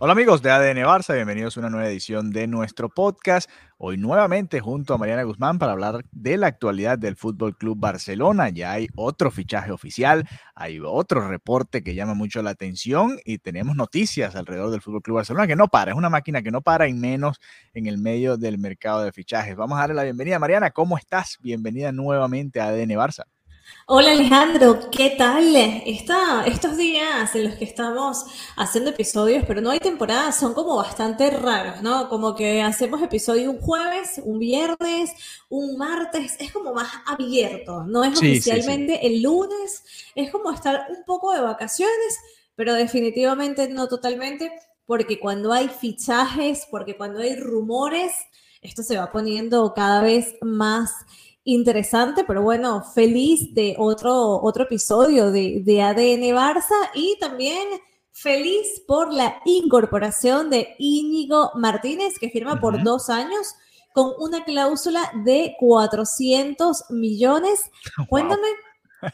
Hola amigos de ADN Barça, bienvenidos a una nueva edición de nuestro podcast. Hoy nuevamente junto a Mariana Guzmán para hablar de la actualidad del Fútbol Club Barcelona. Ya hay otro fichaje oficial, hay otro reporte que llama mucho la atención y tenemos noticias alrededor del Fútbol Club Barcelona que no para, es una máquina que no para y menos en el medio del mercado de fichajes. Vamos a darle la bienvenida. Mariana, ¿cómo estás? Bienvenida nuevamente a ADN Barça. Hola Alejandro, ¿qué tal? Estos días en los que estamos haciendo episodios, pero no hay temporada, son como bastante raros, ¿no? Como que hacemos episodio un jueves, un viernes, un martes, es como más abierto, no es Sí, sí, oficialmente el lunes, es como estar un poco de vacaciones, pero definitivamente no totalmente, porque cuando hay fichajes, porque cuando hay rumores, esto se va poniendo cada vez más interesante, pero bueno, feliz de otro, otro episodio de, de ADN Barça y también feliz por la incorporación de Íñigo Martínez, que firma por dos años con una cláusula de 400 millones. Cuéntame,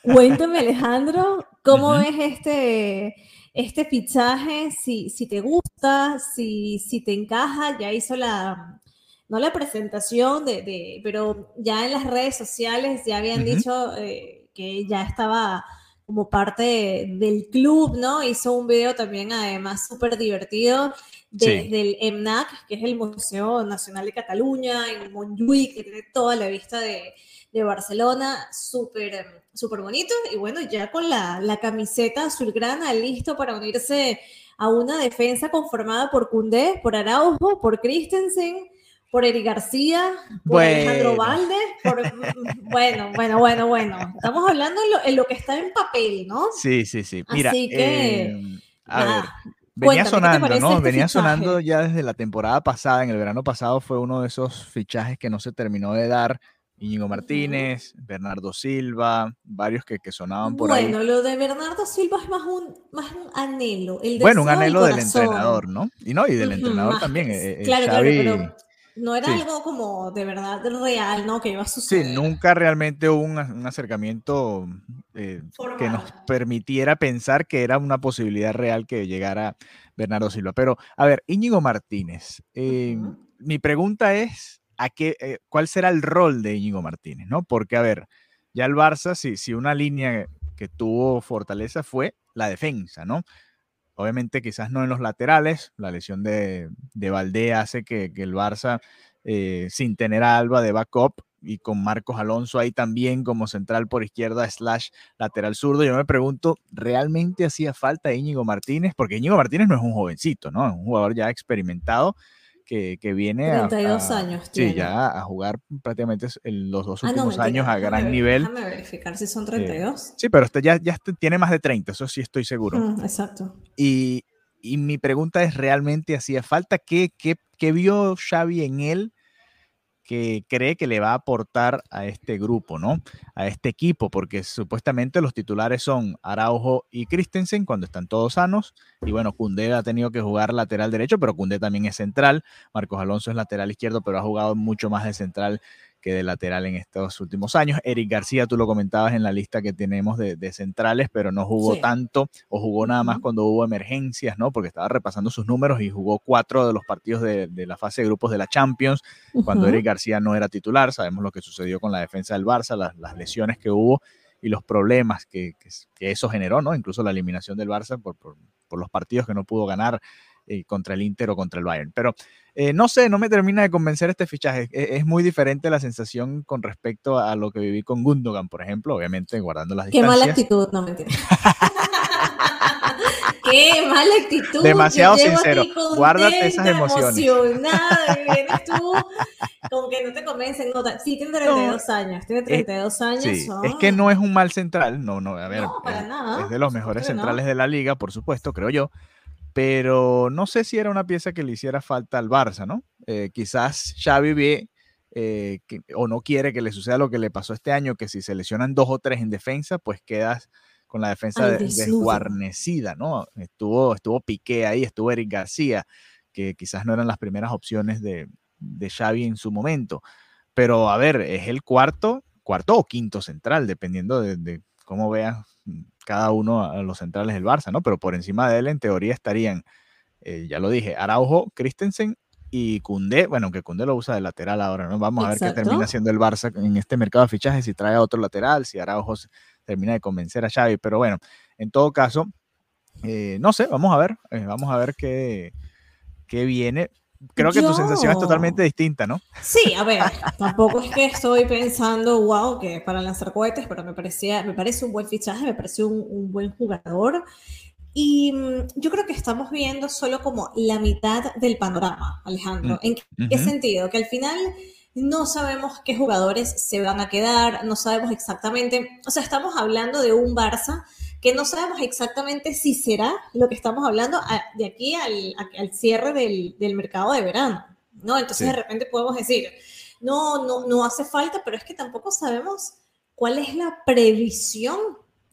cuéntame Alejandro, ¿cómo Ujú. ves este, este fichaje? Si, si te gusta, si, si te encaja, ya hizo la, no la presentación, de, de- pero ya en las redes sociales ya habían dicho eh, que ya estaba como parte del club, ¿no? Hizo un video también además súper divertido de- Sí. del EMNAC, que es el Museo Nacional de Cataluña, en Montjuïc, que tiene toda la vista de, de Barcelona, súper súper bonito. Y bueno, ya con la, la camiseta azulgrana listo para unirse a una defensa conformada por Cundé, por Araujo, por Christensen, por Eric García, por Alejandro. Valde, por... bueno, bueno, bueno, bueno. Estamos hablando en lo, en lo que está en papel, ¿no? Sí, sí, sí. Mira, Así que, eh, a ver, venía cuéntame, ¿qué te sonando, ¿no? este Venía fichaje? sonando ya desde la temporada pasada, en el verano pasado fue uno de esos fichajes que no se terminó de dar. Íñigo Martínez, Bernardo Silva, varios que, que sonaban por ahí. Bueno, lo de Bernardo Silva es más un, más un anhelo. El Bueno, un anhelo del entrenador, ¿no? Y no, y del entrenador más también. eh, eh, claro, claro, Xavi- pero no era sí. algo como de verdad real, ¿no? Que iba a Sí, suceder. nunca realmente hubo un, un acercamiento eh, que nos permitiera pensar que era una posibilidad real que llegara Bernardo Silva. Pero, a ver, Íñigo Martínez, eh, Ujú. mi pregunta es, ¿a qué, eh, ¿cuál será el rol de Íñigo Martínez? ¿no? Porque, a ver, ya el Barça, si, si una línea que tuvo fortaleza fue la defensa, ¿no? Obviamente quizás no en los laterales, la lesión de, de Valdé hace que, el Barça, eh, sin tener a Alba de backup y con Marcos Alonso ahí también como central por izquierda slash lateral zurdo, yo me pregunto, ¿realmente hacía falta Íñigo Martínez? Porque Íñigo Martínez no es un jovencito, ¿no? Es un jugador ya experimentado que, que viene a, 32 a- años sí, tiene. ya a jugar prácticamente en los dos Ah, no, últimos años a déjame gran ver- nivel. Déjame verificar si son 32. Sí, pero este ya, ya este tiene más de 30, eso sí estoy seguro. Mm, exacto. Y, y mi pregunta es, ¿realmente hacía falta? ¿Qué, qué, qué vio Xavi en él que cree que le va a aportar a este grupo, ¿no? A este equipo, porque supuestamente los titulares son Araujo y Christensen cuando están todos sanos. Y bueno, Cundé ha tenido que jugar lateral derecho, pero Cundé también es central. Marcos Alonso es lateral izquierdo, pero ha jugado mucho más de central que de lateral en estos últimos años. Eric García, tú lo comentabas en la lista que tenemos de, de centrales, pero no jugó Sí. tanto o jugó nada más cuando hubo emergencias, ¿no? Porque estaba repasando sus números y jugó cuatro de los partidos de, de la fase de grupos de la Champions cuando. Eric García no era titular. Sabemos lo que sucedió con la defensa del Barça, las, las lesiones que hubo y los problemas que, que, que eso generó, ¿no? Incluso la eliminación del Barça por, por, por los partidos que no pudo ganar eh, contra el Inter o contra el Bayern. Pero eh, no sé, no me termina de convencer este fichaje. Es, es, muy diferente la sensación con respecto a lo que viví con Gundogan, por ejemplo, obviamente guardando las Qué distancias. mala actitud, no mentira. Qué qué mala actitud. Demasiado sincero. Guárdate esas emociones. Emocionada, vienes tú con que no te convencen. No, sí, tiene 32 años. Tiene 32 años. Sí, es que no es un mal central. No, no, a ver. No, para es, nada. es, de los mejores centrales de la liga, por supuesto, creo yo. Pero no sé si era una pieza que le hiciera falta al Barça, ¿no? Eh, quizás Xavi ve eh, o no quiere que le suceda lo que le pasó este año, que si se lesionan dos o tres en defensa, pues quedas con la defensa desguarnecida, ¿no? Estuvo, estuvo Piqué ahí, estuvo Eric García, que quizás no eran las primeras opciones de, de Xavi en su momento. Pero a ver, es el cuarto, cuarto o quinto central, dependiendo de, cómo vea cada uno a los centrales del Barça, ¿no? Pero por encima de él, en teoría, estarían, eh, ya lo dije, Araujo, Christensen y Cundé, bueno, que Cundé lo usa de lateral ahora, ¿no? Vamos a ver qué termina haciendo el Barça en este mercado de fichajes, si trae a otro lateral, si Araujo termina de convencer a Xavi, pero bueno, en todo caso, eh, no sé, vamos a ver, eh, vamos a ver qué, qué viene. Creo que tu sensación es totalmente distinta, ¿no? Sí, a ver, tampoco es que estoy pensando, wow, que para lanzar cohetes, pero me, parecía, me parece un buen fichaje, me parece un, un buen jugador. Y mm, yo creo que estamos viendo solo como la mitad del panorama, Alejandro. Mm, ¿En qué sentido? Que al final no sabemos qué jugadores se van a quedar, no sabemos exactamente, o sea, estamos hablando de un Barça que no sabemos exactamente si será lo que estamos hablando de aquí al, al cierre del, del, mercado de verano, ¿no? Entonces de repente podemos decir, no, no, no hace falta, pero es que tampoco sabemos cuál es la previsión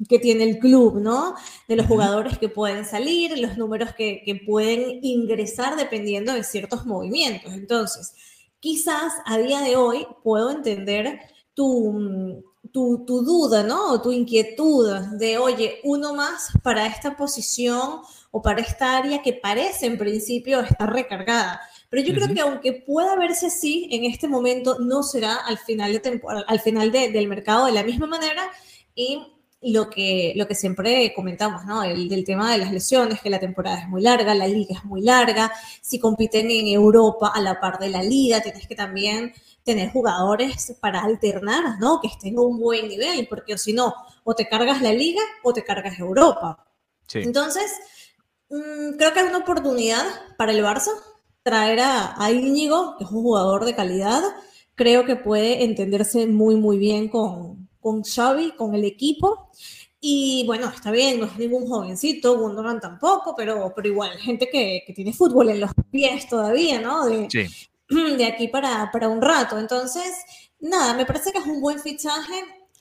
que tiene el club, ¿no? De los jugadores que pueden salir, los números que, que pueden ingresar dependiendo de ciertos movimientos. Entonces, quizás a día de hoy puedo entender tu, tu, tu, duda, ¿no? O tu inquietud de, oye, uno más para esta posición o para esta área que parece en principio estar recargada. Pero yo creo que aunque pueda verse así, en este momento no será al final, de al final del mercado de la misma manera y lo que, lo que siempre comentamos, ¿no? El, del tema de las lesiones, que la temporada es muy larga, la liga es muy larga, si compiten en Europa a la par de la liga, tienes que también tener jugadores para alternar, ¿no? Que estén a un buen nivel, porque si no, o te cargas la liga o te cargas Europa. Entonces, mm, creo que es una oportunidad para el Barça traer a, a Íñigo, que es un jugador de calidad, creo que puede entenderse muy, muy bien con, con Xavi, con el equipo. Y bueno, está bien, no es ningún jovencito, Gundogan tampoco, pero, pero igual, gente que, que tiene fútbol en los pies todavía, ¿no? De, de aquí para, para un rato. Entonces, nada, me parece que es un buen fichaje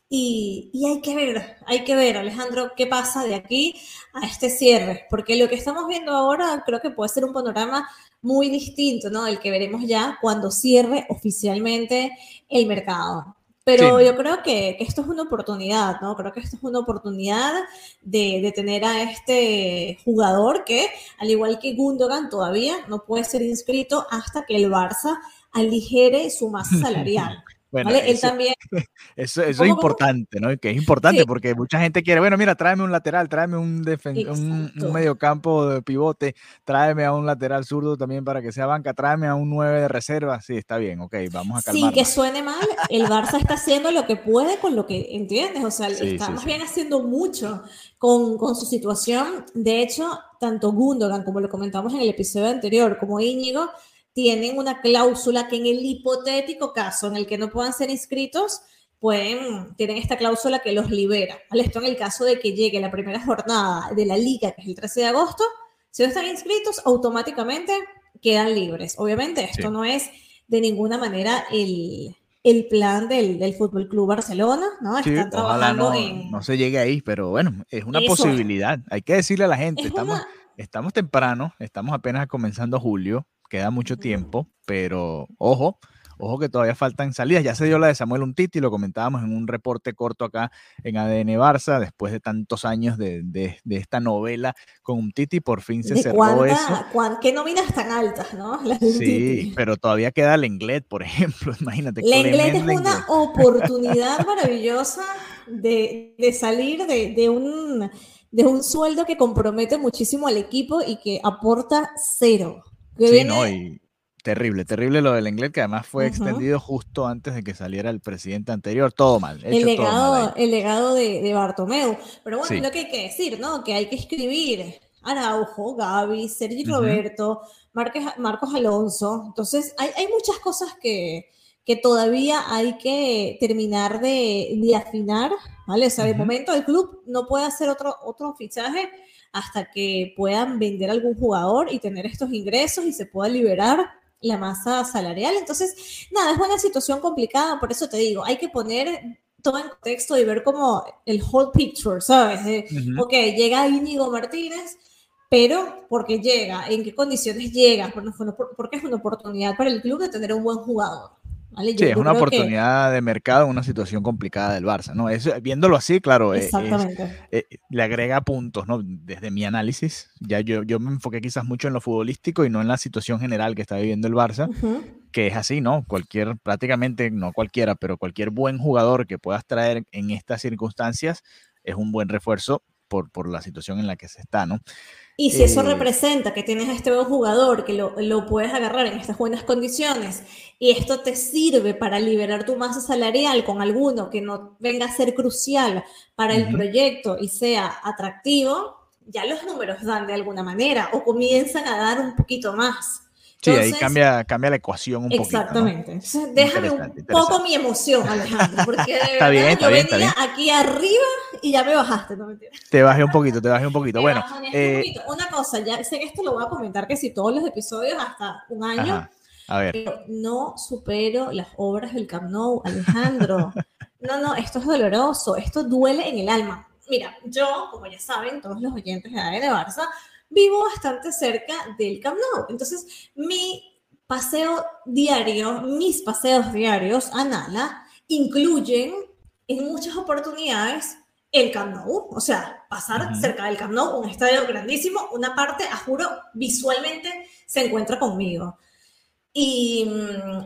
y, y, hay que ver, hay que ver, Alejandro, qué pasa de aquí a este cierre, porque lo que estamos viendo ahora creo que puede ser un panorama muy distinto, ¿no? El que veremos ya cuando cierre oficialmente el mercado. Pero yo creo que, esto es una oportunidad, ¿no? Creo que esto es una oportunidad de, de, tener a este jugador que, al igual que Gundogan, todavía no puede ser inscrito hasta que el Barça aligere su masa salarial. Bueno, Él eso, también. Eso, eso es importante, ¿no? Que es importante porque mucha gente quiere, bueno, mira, tráeme un lateral, tráeme un, un, un mediocampo de pivote, tráeme a un lateral zurdo también para que sea banca, tráeme a un 9 de reserva. Sí, está bien, ok, vamos a calmar. Sin que suene mal, el Barça está haciendo lo que puede con lo que entiendes, o sea, está más bien haciendo mucho con, con su situación. De hecho, tanto Gundogan, como lo comentamos en el episodio anterior, como Íñigo, tienen una cláusula que en el hipotético caso en el que no puedan ser inscritos, pueden, tienen esta cláusula que los libera. Esto en el caso de que llegue la primera jornada de la liga, que es el 13 de agosto, si no están inscritos, automáticamente quedan libres. Obviamente esto no es de ninguna manera el, el plan del, del Fútbol Club Barcelona, ¿no? Están trabajando no, en... no se llegue ahí, pero bueno, es una posibilidad. Hay que decirle a la gente, estamos, estamos temprano, estamos apenas comenzando julio, queda mucho tiempo, pero ojo, ojo que todavía faltan salidas. Ya se dio la de Samuel Untiti, lo comentábamos en un reporte corto acá en ADN Barça, después de tantos años de, de, de esta novela con Untiti, por fin se cerró eso. ¿Qué nóminas tan altas, no? sí, pero todavía queda Lenglet, por ejemplo, imagínate. Lenglet es una oportunidad maravillosa de, de salir de, de un de un sueldo que compromete muchísimo al equipo y que aporta cero sí, no, y terrible, terrible lo del inglés, que además fue extendido justo antes de que saliera el presidente anterior, todo mal. el, legado, el legado de, de Bartomeu. Pero bueno, lo que hay que decir, ¿no? Que hay que escribir Araujo, Gaby, Sergi Roberto, Marcos Alonso. Entonces, hay, hay muchas cosas que, que todavía hay que terminar de, de afinar, ¿vale? O sea, de momento el club no puede hacer otro, otro fichaje hasta que puedan vender algún jugador y tener estos ingresos y se pueda liberar la masa salarial. Entonces, nada, es una situación complicada, por eso te digo, hay que poner todo en contexto y ver como el whole picture, ¿sabes? De, Ok, llega Íñigo Martínez, pero porque llega, en qué condiciones llega, porque es una oportunidad para el club de tener un buen jugador sí, es una oportunidad de mercado en una situación complicada del Barça, ¿no? Es, viéndolo así, claro, eh, eh, le agrega puntos, ¿no? Desde mi análisis, ya yo, yo me enfoqué quizás mucho en lo futbolístico y no en la situación general que está viviendo el Barça, que es así, ¿no? Cualquier, prácticamente, no cualquiera, pero cualquier buen jugador que puedas traer en estas circunstancias es un buen refuerzo por, por la situación en la que se está, ¿no? Y si eso eh, representa que tienes a este buen jugador, que lo, lo, puedes agarrar en estas buenas condiciones, y esto te sirve para liberar tu masa salarial con alguno que no venga a ser crucial para el proyecto y sea atractivo, ya los números dan de alguna manera o comienzan a dar un poquito más. Sí, ahí cambia, cambia la ecuación un exactamente. poquito. Exactamente. déjame un poco mi emoción, Alejandro, porque de está bien, está bien, venía aquí arriba y ya me bajaste, no mentira. Te bajé un poquito, te bajé un poquito. bueno, eh, una cosa, ya sé que esto lo voy a comentar que si todos los episodios hasta un año, a ver. pero no supero las obras del Camp Nou, Alejandro. no, no, esto es doloroso, esto duele en el alma. Mira, yo, como ya saben, todos los oyentes de ADN Barça, vivo bastante cerca del Camp Nou. Entonces, mi paseo diario, mis paseos diarios a Nala, incluyen en muchas oportunidades el Camp Nou, o sea, pasar cerca del Camp Nou, un estadio grandísimo, una parte, a juro, visualmente se encuentra conmigo. Y,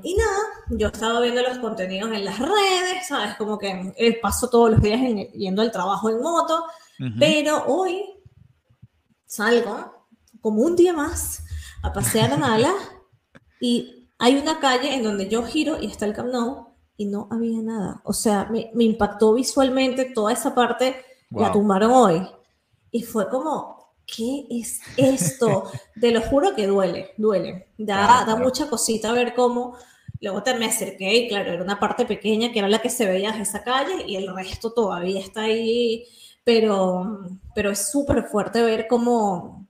y, nada, yo estaba viendo los contenidos en las redes, ¿sabes? Como que eh, paso todos los días yendo al trabajo en moto, pero hoy salgo como un día más a pasear a Nala y hay una calle en donde yo giro y está el Camp Nou y no había nada. O sea, me, me impactó visualmente toda esa parte, la tumbaron hoy. Y fue como, ¿qué es esto? Te lo juro que duele, duele. Da, da mucha cosita ver cómo... Luego te me acerqué y claro, era una parte pequeña que era la que se veía de esa calle y el resto todavía está ahí pero, pero es súper fuerte ver cómo,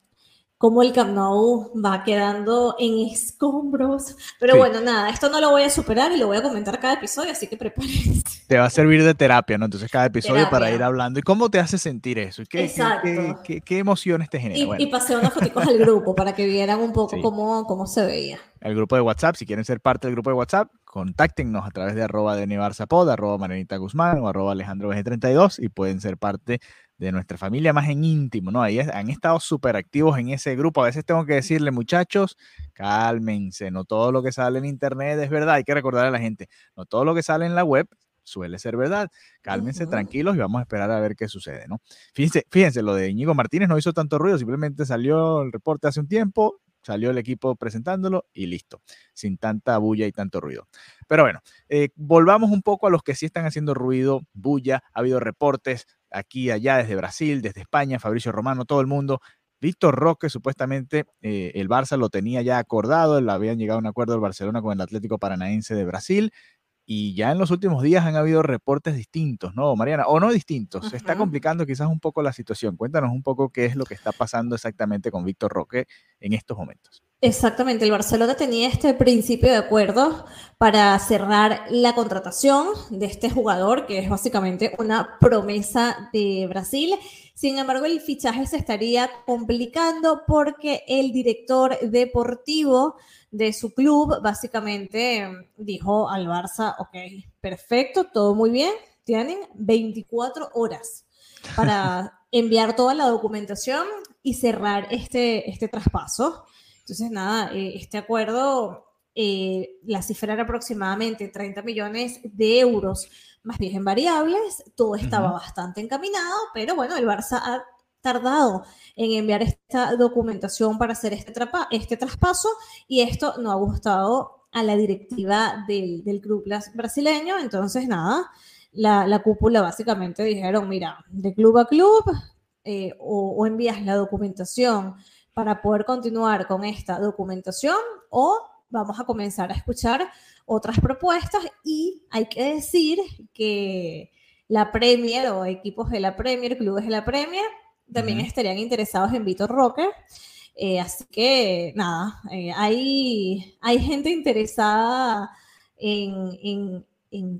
cómo el Camp Nou va quedando en escombros. Pero bueno, nada, esto no lo voy a superar y lo voy a comentar cada episodio, así que prepárense. Te va a servir de terapia, ¿no? Entonces cada episodio para ir hablando. ¿Y cómo te hace sentir eso? ¿Qué, Exacto. Qué, qué, emociones te genera? Y, pasé unas fotos al grupo para que vieran un poco cómo, cómo se veía. El grupo de WhatsApp, si quieren ser parte del grupo de WhatsApp, contáctenos a través de arroba de Pod, arroba Marianita Guzmán o arroba Alejandro 32 y pueden ser parte de nuestra familia más en íntimo, ¿no? Ahí han estado súper activos en ese grupo. A veces tengo que decirle, muchachos, cálmense, no todo lo que sale en internet es verdad. Hay que recordar a la gente, no todo lo que sale en la web suele ser verdad. Cálmense, tranquilos y vamos a esperar a ver qué sucede, ¿no? Fíjense, fíjense, lo de Íñigo Martínez no hizo tanto ruido, simplemente salió el reporte hace un tiempo, salió el equipo presentándolo y listo, sin tanta bulla y tanto ruido. Pero bueno, eh, volvamos un poco a los que sí están haciendo ruido, bulla, ha habido reportes aquí, allá, desde Brasil, desde España, Fabricio Romano, todo el mundo. Víctor Roque, supuestamente eh, el Barça lo tenía ya acordado, le habían llegado a un acuerdo del Barcelona con el Atlético Paranaense de Brasil, y ya en los últimos días han habido reportes distintos, ¿no, Mariana? O no distintos, se está complicando quizás un poco la situación. Cuéntanos un poco qué es lo que está pasando exactamente con Víctor Roque en estos momentos. Exactamente, el Barcelona tenía este principio de acuerdo para cerrar la contratación de este jugador, que es básicamente una promesa de Brasil. Sin embargo, el fichaje se estaría complicando porque el director deportivo de su club básicamente dijo al Barça, ok, perfecto, todo muy bien, tienen 24 horas para enviar toda la documentación y cerrar este, este traspaso. Entonces, nada, eh, este acuerdo, eh, la cifra era aproximadamente 30 millones de euros más bien en variables, todo estaba bastante encaminado, pero bueno, el Barça ha tardado en enviar esta documentación para hacer este, este traspaso y esto no ha gustado a la directiva del, del club brasileño, entonces nada, la, la, cúpula básicamente dijeron, mira, de club a club, eh, o, envías la documentación para poder continuar con esta documentación o vamos a comenzar a escuchar otras propuestas y hay que decir que la Premier o equipos de la Premier, clubes de la Premier, también estarían interesados en Vitor Roque. Eh, así que nada, eh, hay, hay gente interesada en,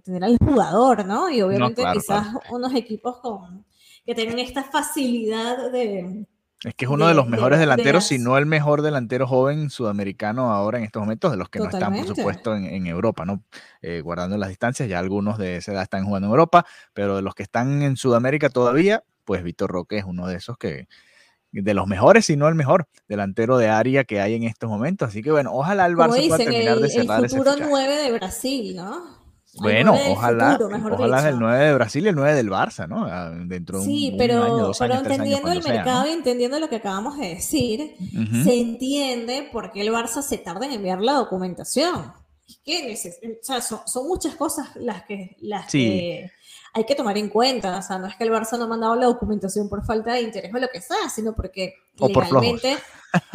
tener al jugador, ¿no? Y obviamente quizás unos equipos con, que tengan esta facilidad de... Es que es uno de, los mejores delanteros, si no el mejor delantero joven sudamericano ahora en estos momentos, de los que no están, por supuesto, en, Europa, ¿no? Eh, guardando las distancias, ya algunos de esa edad están jugando en Europa, pero de los que están en Sudamérica todavía, pues Víctor Roque es uno de esos que, de los mejores, si no el mejor delantero de área que hay en estos momentos. Así que bueno, ojalá el Barça pueda terminar de cerrar el futuro 9 de Brasil, ¿no? Bueno, ojalá, ojalá el 9 de Brasil y el 9 del Barça, ¿no? Ah, dentro de sí, pero, pero entendiendo el mercado y entendiendo lo que acabamos de decir, se entiende por qué el Barça se tarda en enviar la documentación. Es o sea, son, muchas cosas las que, las que hay que tomar en cuenta. O sea, no es que el Barça no ha mandado la documentación por falta de interés o lo que sea, sino porque legalmente,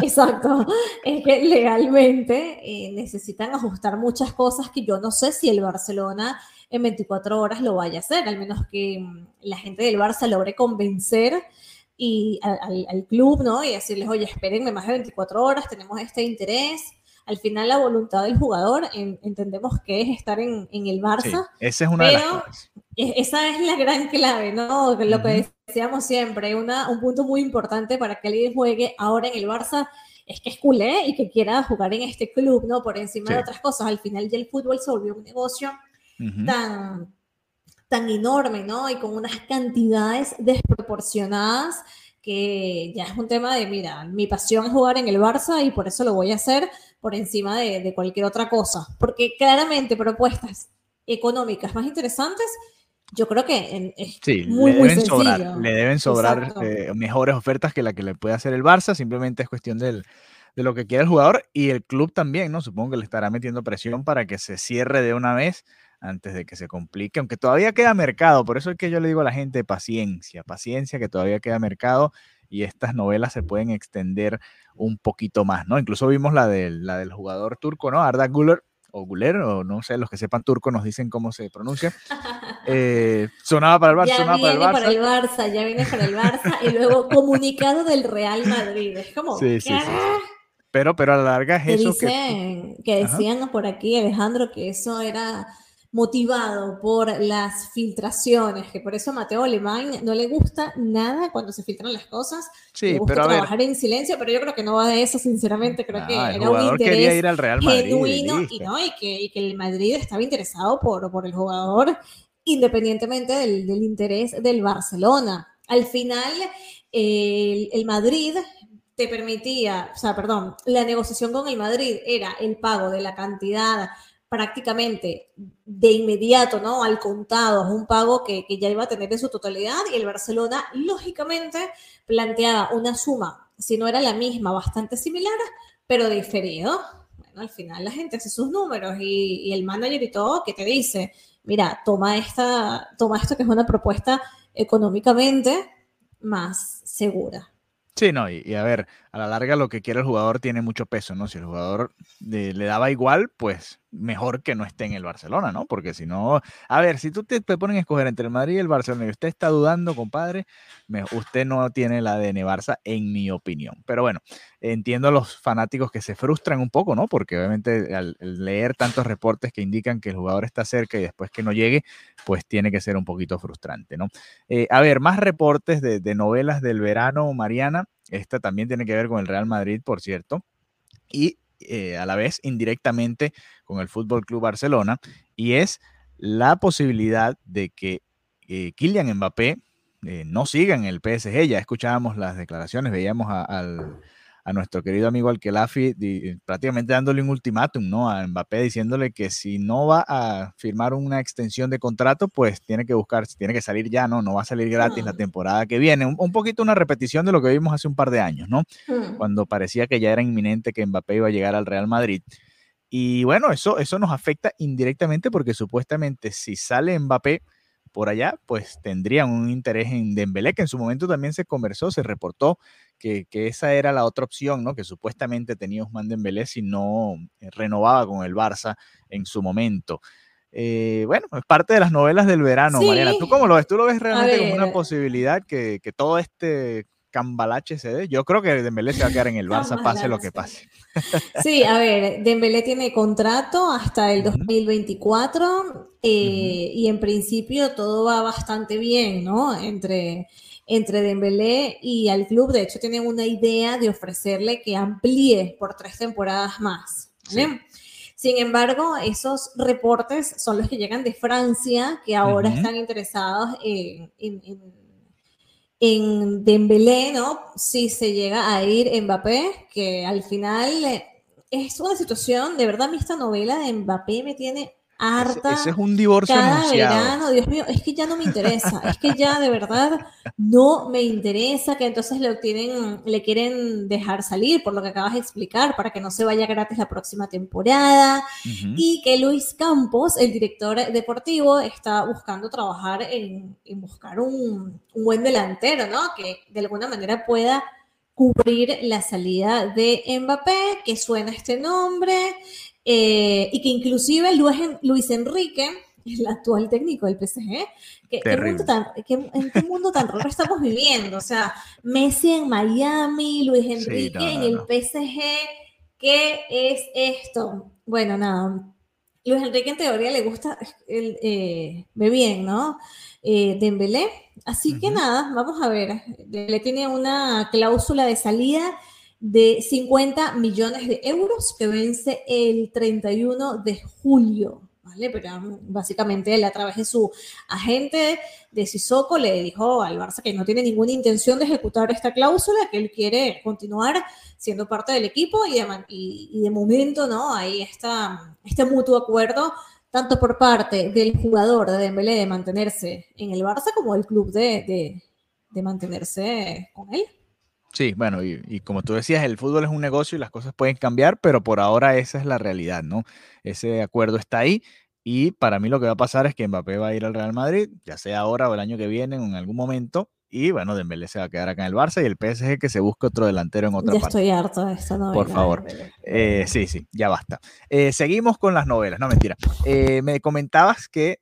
exacto, es que legalmente eh, necesitan ajustar muchas cosas que yo no sé si el Barcelona en 24 horas lo vaya a hacer, al menos que mm, la gente del Barça logre convencer y al, al, club, ¿no? Y decirles, oye, espérenme más de 24 horas, tenemos este interés al final la voluntad del jugador entendemos que es estar en, el Barça. esa es una de las e, Esa es la gran clave, ¿no? Lo que decíamos siempre, una, un punto muy importante para que alguien juegue ahora en el Barça es que es culé y que quiera jugar en este club, ¿no? Por encima de otras cosas. Al final ya el fútbol se volvió un negocio tan, tan enorme, ¿no? Y con unas cantidades desproporcionadas que ya es un tema de, mira, mi pasión es jugar en el Barça y por eso lo voy a hacer por encima de, cualquier otra cosa. Porque claramente propuestas económicas más interesantes, yo creo que es sí, muy, le deben sobrar, le deben sobrar eh, mejores ofertas que la que le puede hacer el Barça, simplemente es cuestión del, de lo que quiere el jugador y el club también, ¿no? Supongo que le estará metiendo presión para que se cierre de una vez antes de que se complique, aunque todavía queda mercado, por eso es que yo le digo a la gente paciencia, paciencia, que todavía queda mercado y estas novelas se pueden extender un poquito más, ¿no? Incluso vimos la del, la del jugador turco, ¿no? Arda Güler, o Guler, o no sé, los que sepan turco nos dicen cómo se pronuncia. Eh, sonaba para el Barça, sonaba para el Barça. para el Barça. Ya viene para el Barça y luego comunicado del Real Madrid. Es como, sí, sí, sí, Pero, pero a la larga es eso que... que decían por aquí, Alejandro, que eso era motivado por las filtraciones, que por eso a Mateo Alemán no le gusta nada cuando se filtran las cosas. Sí, le gusta pero trabajar en silencio, pero yo creo que no va de eso, sinceramente, creo que era un interés ir al Real Madrid, genuino y, ¿no? y, que, y, que, el Madrid estaba interesado por, por el jugador, independientemente del, del interés del Barcelona. Al final, el, el Madrid te permitía, o sea, perdón, la negociación con el Madrid era el pago de la cantidad prácticamente de inmediato, ¿no? Al contado, un pago que, ya iba a tener en su totalidad y el Barcelona, lógicamente, planteaba una suma, si no era la misma, bastante similar, pero diferido. Bueno, al final la gente hace sus números y, el manager y todo que te dice, mira, toma, esta, toma esto que es una propuesta económicamente más segura. Sí, no, y, a ver, a la larga lo que quiere el jugador tiene mucho peso, ¿no? Si el jugador le daba igual, pues mejor que no esté en el Barcelona, ¿no? Porque si no, a ver, si tú te, ponen a escoger entre el Madrid y el Barcelona y usted está dudando, compadre, usted no tiene el ADN Barça, en mi opinión. Pero bueno, entiendo a los fanáticos que se frustran un poco, ¿no? Porque obviamente al, leer tantos reportes que indican que el jugador está cerca y después que no llegue, pues tiene que ser un poquito frustrante, ¿no? Eh, a ver, más reportes de, de novelas del verano, Mariana. Esta también tiene que ver con el Real Madrid, por cierto. Y eh, a la vez indirectamente con el Fútbol Club Barcelona, y es la posibilidad de que eh, Kylian Mbappé eh, no siga en el PSG. Ya escuchábamos las declaraciones, veíamos al a nuestro querido amigo Alquelafi prácticamente dándole un ultimátum, ¿no? A Mbappé diciéndole que si no va a firmar una extensión de contrato, pues tiene que buscar, tiene que salir ya, ¿no? No va a salir gratis la temporada que viene. Un, poquito una repetición de lo que vimos hace un par de años, ¿no? Cuando parecía que ya era inminente que Mbappé iba a llegar al Real Madrid. Y bueno, eso, eso nos afecta indirectamente porque supuestamente si sale Mbappé, por allá, pues tendrían un interés en Dembélé, que en su momento también se conversó, se reportó que, esa era la otra opción, ¿no? Que supuestamente tenía Usman Dembélé si no eh, renovaba con el Barça en su momento. Eh, bueno, es parte de las novelas del verano, Mariana. ¿Tú cómo lo ves? ¿Tú lo ves realmente como una posibilidad que, que todo este cambalache se dé. Yo creo que Dembélé se va a quedar en el Barça, pase lo que pase. Sí, a ver, Dembélé tiene contrato hasta el 2024 eh, y en principio todo va bastante bien, ¿no? Entre, entre Dembélé y al club. De hecho, tienen una idea de ofrecerle que amplíe por tres temporadas más. Sin embargo, esos reportes son los que llegan de Francia, que ahora están interesados en en Dembélé, ¿no? Si se llega a ir Mbappé, que al final eh, es una situación, de verdad, a mí esta novela de Mbappé me tiene harta. Ese, es un divorcio cada verano, Dios mío, es que ya no me interesa, es que ya de verdad no me interesa que entonces le tienen, le quieren dejar salir por lo que acabas de explicar para que no se vaya gratis la próxima temporada y que Luis Campos, el director deportivo, está buscando trabajar en, buscar un, un buen delantero, ¿no? Que de alguna manera pueda cubrir la salida de Mbappé, que suena este nombre, eh, y que inclusive Luis, Enrique, el actual técnico del PSG, que, ¿en qué mundo tan raro estamos viviendo? O sea, Messi en Miami, Luis Enrique en el PSG, ¿qué es esto? Bueno, nada, Luis Enrique en teoría le gusta, el, eh, ve bien, ¿no? Eh, Dembélé. Así que nada, vamos a ver. Dembélé tiene una cláusula de salida de 50 millones de euros que vence el 31 de julio. ¿Vale? Pero um, básicamente él a través de su agente de Sissoko le dijo al Barça que no tiene ninguna intención de ejecutar esta cláusula, que él quiere continuar siendo parte del equipo y de, de momento, ¿no? Ahí está este mutuo acuerdo tanto por parte del jugador de Dembélé de mantenerse en el Barça como del club de, de mantenerse con él. Sí, bueno, y, como tú decías, el fútbol es un negocio y las cosas pueden cambiar, pero por ahora esa es la realidad, ¿no? Ese acuerdo está ahí y para mí lo que va a pasar es que Mbappé va a ir al Real Madrid, ya sea ahora o el año que viene en algún momento, y bueno, Dembélé se va a quedar acá en el Barça y el PSG que se busque otro delantero en otra ya parte. estoy harto de esto, no Por favor. Eh, sí, sí, ya basta. Eh, seguimos con las novelas, no mentira. Eh, me comentabas que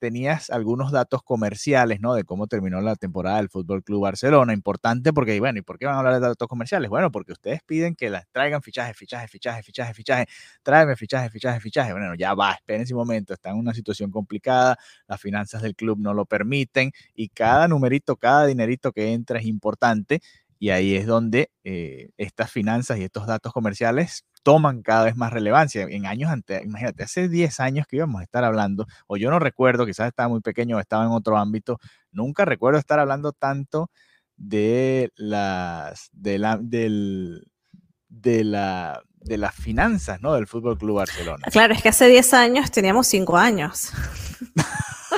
tenías algunos datos comerciales, ¿no? De cómo terminó la temporada del Fútbol Club Barcelona. Importante porque, bueno, ¿y por qué van a hablar de datos comerciales? Bueno, porque ustedes piden que las traigan fichajes, fichajes, fichajes, fichajes, fichajes. Tráeme fichajes, fichajes, fichajes. Bueno, ya va, esperen ese momento. Está en una situación complicada. Las finanzas del club no lo permiten y cada numerito, cada dinerito que entra es importante y ahí es donde eh, estas finanzas y estos datos comerciales toman cada vez más relevancia. En años antes, imagínate, hace 10 años que íbamos a estar hablando, o yo no recuerdo, quizás estaba muy pequeño o estaba en otro ámbito, nunca recuerdo estar hablando tanto de las, de la, del, de la, de las finanzas, ¿no? Del Fútbol Club Barcelona. Claro, es que hace 10 años teníamos 5 años.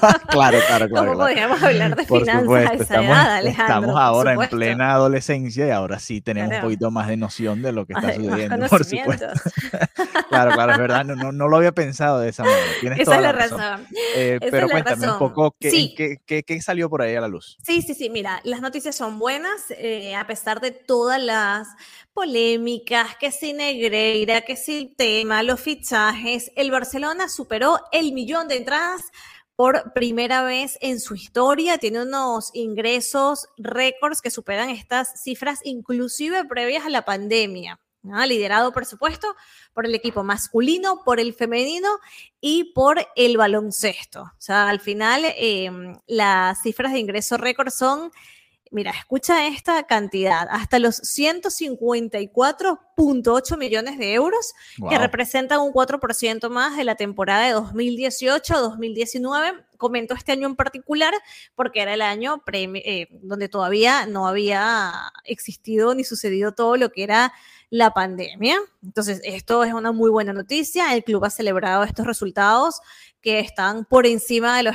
claro, claro, claro. ¿Cómo podríamos hablar de finanzas edad, Alejandro? Estamos ahora en plena adolescencia y ahora sí tenemos un poquito más de noción de lo que está sucediendo, por supuesto. claro, claro, es verdad, no, no, lo había pensado de esa manera. Tienes esa toda es la razón. Eh, pero cuéntame un poco, ¿qué, qué, qué, salió por ahí a la luz? Sí, sí, sí, mira, las noticias son buenas, eh, a pesar de todas las polémicas, que si Negreira, que si el tema, los fichajes, el Barcelona superó el millón de entradas por primera vez en su historia. Tiene unos ingresos récords que superan estas cifras inclusive previas a la pandemia. liderado por supuesto por el equipo masculino, por el femenino y por el baloncesto. O sea, al final em, las cifras de ingresos récord son Mira, escucha esta cantidad, hasta los 154.8 millones de euros, que representan un 4% más de la temporada de 2018-2019. Comento este año en particular porque era el año eh, donde todavía no había existido ni sucedido todo lo que era la pandemia. Entonces, esto es una muy buena noticia. El club ha celebrado estos resultados que están por encima de lo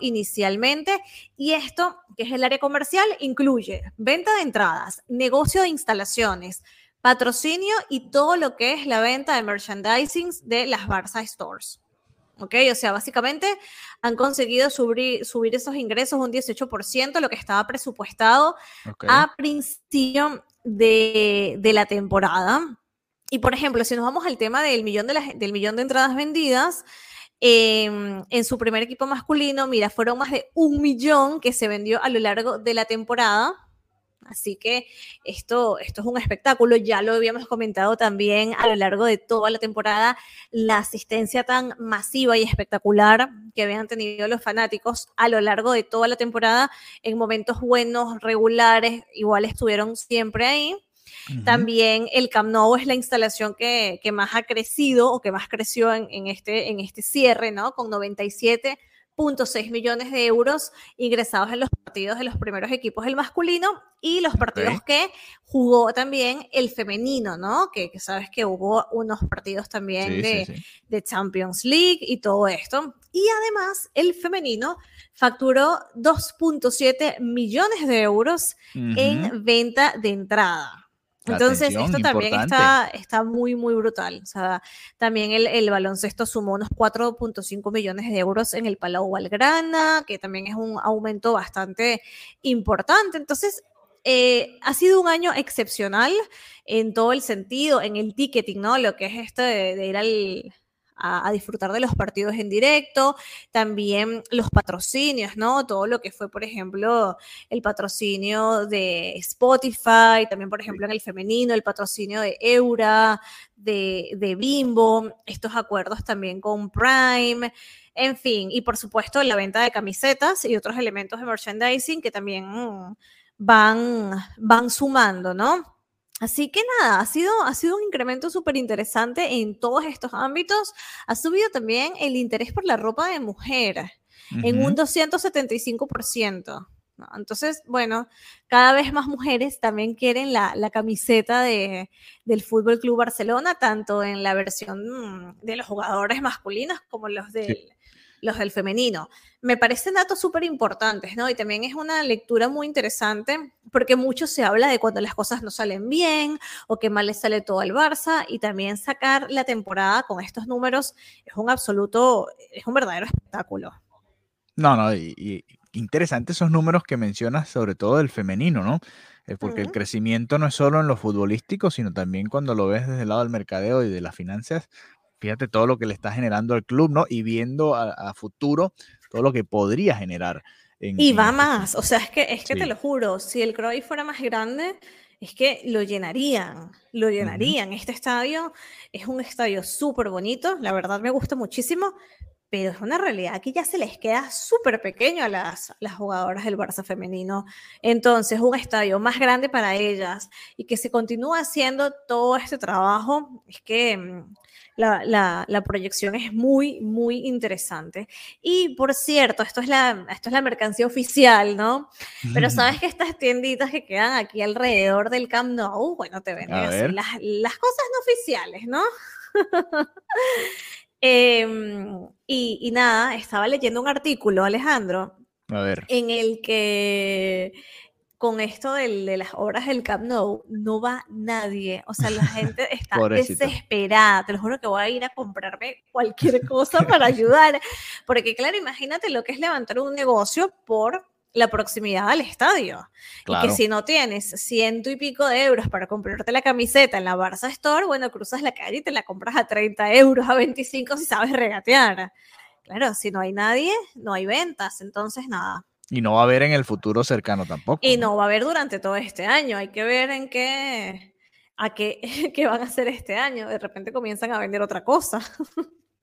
inicialmente. Y esto, que es el área comercial, incluye venta de entradas, negocio de instalaciones, patrocinio y todo lo que es la venta de merchandising de las Barça Stores. ¿ok? O sea, básicamente han conseguido subir, subir esos ingresos un 18%, lo que estaba presupuestado a principio de, de, la temporada. Y por ejemplo, si nos vamos al tema del millón de, del millón de entradas vendidas, em, en su primer equipo masculino, mira, fueron más de un millón que se vendió a lo largo de la temporada. Así que esto, esto es un espectáculo, ya lo habíamos comentado también a lo largo de toda la temporada, la asistencia tan masiva y espectacular que habían tenido los fanáticos a lo largo de toda la temporada, en momentos buenos, regulares, igual estuvieron siempre ahí. También el Camp Nou es la instalación que, más ha crecido o que más creció en, en, este, en este cierre, ¿no? Con 97 .6 millones de euros ingresados en los partidos de los primeros equipos del masculino y los partidos que jugó también el femenino, ¿no? Que, sabes que hubo unos partidos también de, Champions League y todo esto. Y además el femenino facturó 2.7 millones de euros en venta de entrada. Entonces, esto también está, está muy, muy brutal. O sea, también el, el baloncesto sumó unos 4.5 millones de euros en el Palau Valgrana, que también es un aumento bastante importante. Entonces, eh, ha sido un año excepcional en todo el sentido, en el ticketing, ¿no? Lo que es esto de ir al, a, disfrutar de los partidos en directo, también los patrocinios, ¿no? Todo lo que fue, por ejemplo, el patrocinio de Spotify, también, por ejemplo, en el femenino, el patrocinio de Eura, de, de Bimbo, estos acuerdos también con Prime. En fin, y por supuesto la venta de camisetas y otros elementos de merchandising que también van, van sumando, ¿no? Así que nada, ha sido, ha sido un incremento súper interesante en todos estos ámbitos. Ha subido también el interés por la ropa de mujer en un 275%. Entonces, bueno, cada vez más mujeres también quieren la, camiseta de, del Fútbol Club Barcelona, tanto en la versión de los jugadores masculinos como los del, los del femenino. Me parecen datos súper importantes, ¿no? Y también es una lectura muy interesante porque mucho se habla de cuando las cosas no salen bien o que mal le sale todo al Barça y también sacar la temporada con estos números es un absoluto, es un verdadero espectáculo. No, no, y, interesante esos números que mencionas, sobre todo del femenino, ¿no? Eh, porque el crecimiento no es solo en lo futbolístico, sino también cuando lo ves desde el lado del mercadeo y de las finanzas, fíjate todo lo que le está generando al club, ¿no? Y viendo a, futuro todo lo que podría generar. y va más, o sea, es que, es que te lo juro, si el Cruyff fuera más grande, es que lo llenarían, lo llenarían. Este estadio es un estadio súper bonito, la verdad me gusta muchísimo, pero es una realidad que ya se les queda súper pequeño a las, las jugadoras del Barça femenino. Entonces, un estadio más grande para ellas y que se continúa haciendo todo este trabajo, es que mm, la, proyección es muy, muy interesante. Y por cierto, esto es, la, esto es la mercancía oficial, ¿no? Pero sabes que estas tienditas que quedan aquí alrededor del Camp Nou, bueno, te venden las, las, cosas no oficiales, ¿no? Em, y, y nada, estaba leyendo un artículo, Alejandro, a ver. en el que con esto de las obras del Camp Nou, no va nadie. O sea, la gente está desesperada. Te lo juro que voy a ir a comprarme cualquier cosa para ayudar. Porque, claro, imagínate lo que es levantar un negocio por la proximidad al estadio. Y que si no tienes ciento y pico de euros para comprarte la camiseta en la Barça Store, bueno, cruzas la calle y te la compras a 30 euros, a 25 si sabes regatear. Claro, si no hay nadie, no hay ventas. Entonces, nada, y no va a haber en el futuro cercano tampoco. Y no va a haber durante todo este año. Hay que ver en qué, a qué, qué van a hacer este año. De repente comienzan a vender otra cosa.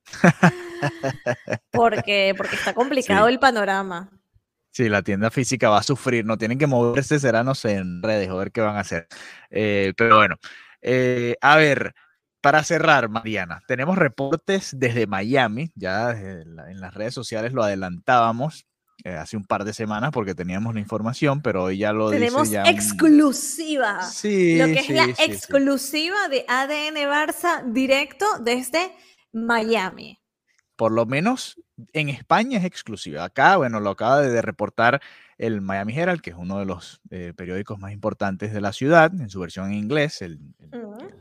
porque, porque está complicado el panorama. Sí, la tienda física va a sufrir, no tienen que moverse, será, no sé, en redes o ver qué van a hacer. Eh, pero bueno, eh, a ver, para cerrar, Mariana, tenemos reportes desde Miami, ya en las redes sociales lo adelantábamos, eh, hace un par de semanas porque teníamos la información, pero hoy ya lo Tenemos dice exclusiva. Sí, Lo que es la exclusiva de ADN Barça directo desde Miami. Por lo menos en España es exclusiva. Acá, bueno, lo acaba de reportar el Miami Herald, que es uno de los eh, periódicos más importantes de la ciudad, en su versión en inglés. El,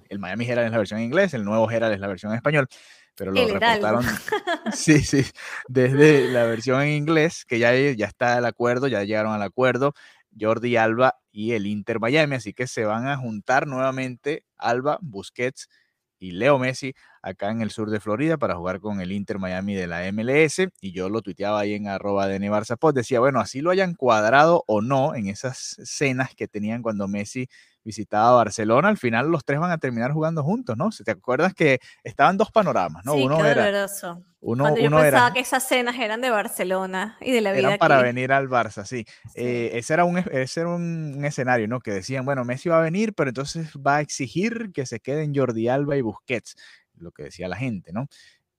el, Miami Herald es la versión en inglés, el nuevo Herald es la versión en español. Pero lo reportaron. Sí, sí, desde la versión en inglés, que ya, ya está el acuerdo, ya llegaron al acuerdo. Jordi Alba y el Inter Miami, así que se van a juntar nuevamente Alba, Busquets y Leo Messi acá en el sur de Florida para jugar con el Inter Miami de la MLS. Y yo lo tuiteaba ahí en arroba de Decía, bueno, así lo hayan cuadrado o no en esas cenas que tenían cuando Messi visitaba Barcelona, al final los tres van a terminar jugando juntos, ¿no? Si te acuerdas que estaban dos panoramas, ¿no? Sí, uno qué era doloroso. Uno, yo pensaba que esas cenas eran de Barcelona y de la vida eran para venir al Barça, sí. Eh, ese era, un, ese era un, escenario, ¿no? Que decían, bueno, Messi va a venir, pero entonces va a exigir que se queden Jordi Alba y Busquets, lo que decía la gente, ¿no?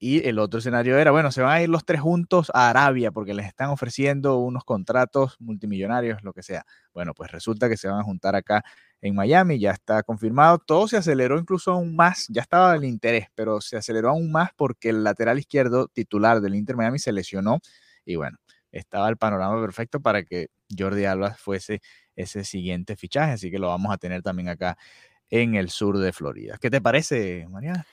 Y el otro escenario era, bueno, se van a ir los tres juntos a Arabia porque les están ofreciendo unos contratos multimillonarios, lo que sea. Bueno, pues resulta que se van a juntar acá en Miami, ya está confirmado. Todo se aceleró incluso aún más, ya estaba el interés, pero se aceleró aún más porque el lateral izquierdo titular del Inter Miami se lesionó y bueno, estaba el panorama perfecto para que Jordi Alba fuese ese siguiente fichaje, así que lo vamos a tener también acá en el sur de Florida. ¿Qué te parece, Mariana?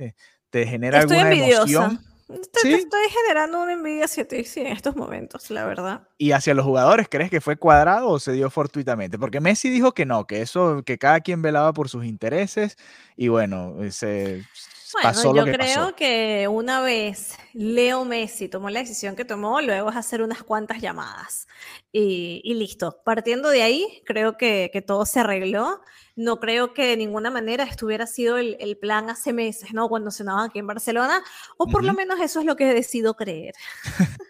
Eh, ¿Te genera alguna emoción? Estoy, estoy generando una envidia hacia ti sí, en estos momentos, la verdad. ¿Y hacia los jugadores crees que fue cuadrado o se dio fortuitamente? Porque Messi dijo que no, que eso, que cada quien velaba por sus intereses y bueno, se pasó lo que Yo creo que una vez Leo Messi tomó la decisión que tomó, luego es hacer unas cuantas llamadas y, y listo. Partiendo de ahí, creo que, que todo se arregló no creo que de ninguna manera estuviera sido el, plan hace meses, ¿no? Cuando sonaba aquí en Barcelona, o por lo menos eso es lo que decido creer.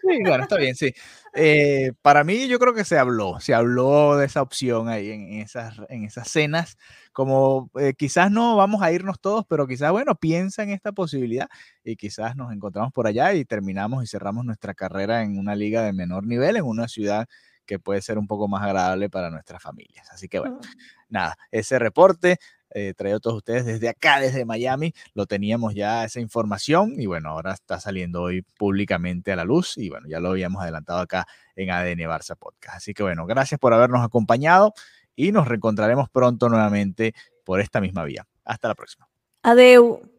Sí, bueno, está bien, sí. Eh, para mí yo creo que se habló, se habló de esa opción ahí en esas, en esas cenas, como eh, quizás no vamos a irnos todos, pero quizás, bueno, piensa en esta posibilidad y quizás nos encontramos por allá y terminamos y cerramos nuestra carrera en una liga de menor nivel, en una ciudad que puede ser un poco más agradable para nuestras familias. Así que bueno, nada, ese reporte eh, traído a todos ustedes desde acá, desde Miami. Lo teníamos ya esa información y bueno, ahora está saliendo hoy públicamente a la luz y bueno, ya lo habíamos adelantado acá en ADN Barça Podcast. Así que bueno, gracias por habernos acompañado y nos reencontraremos pronto nuevamente por esta misma vía. Hasta la próxima. Adeu.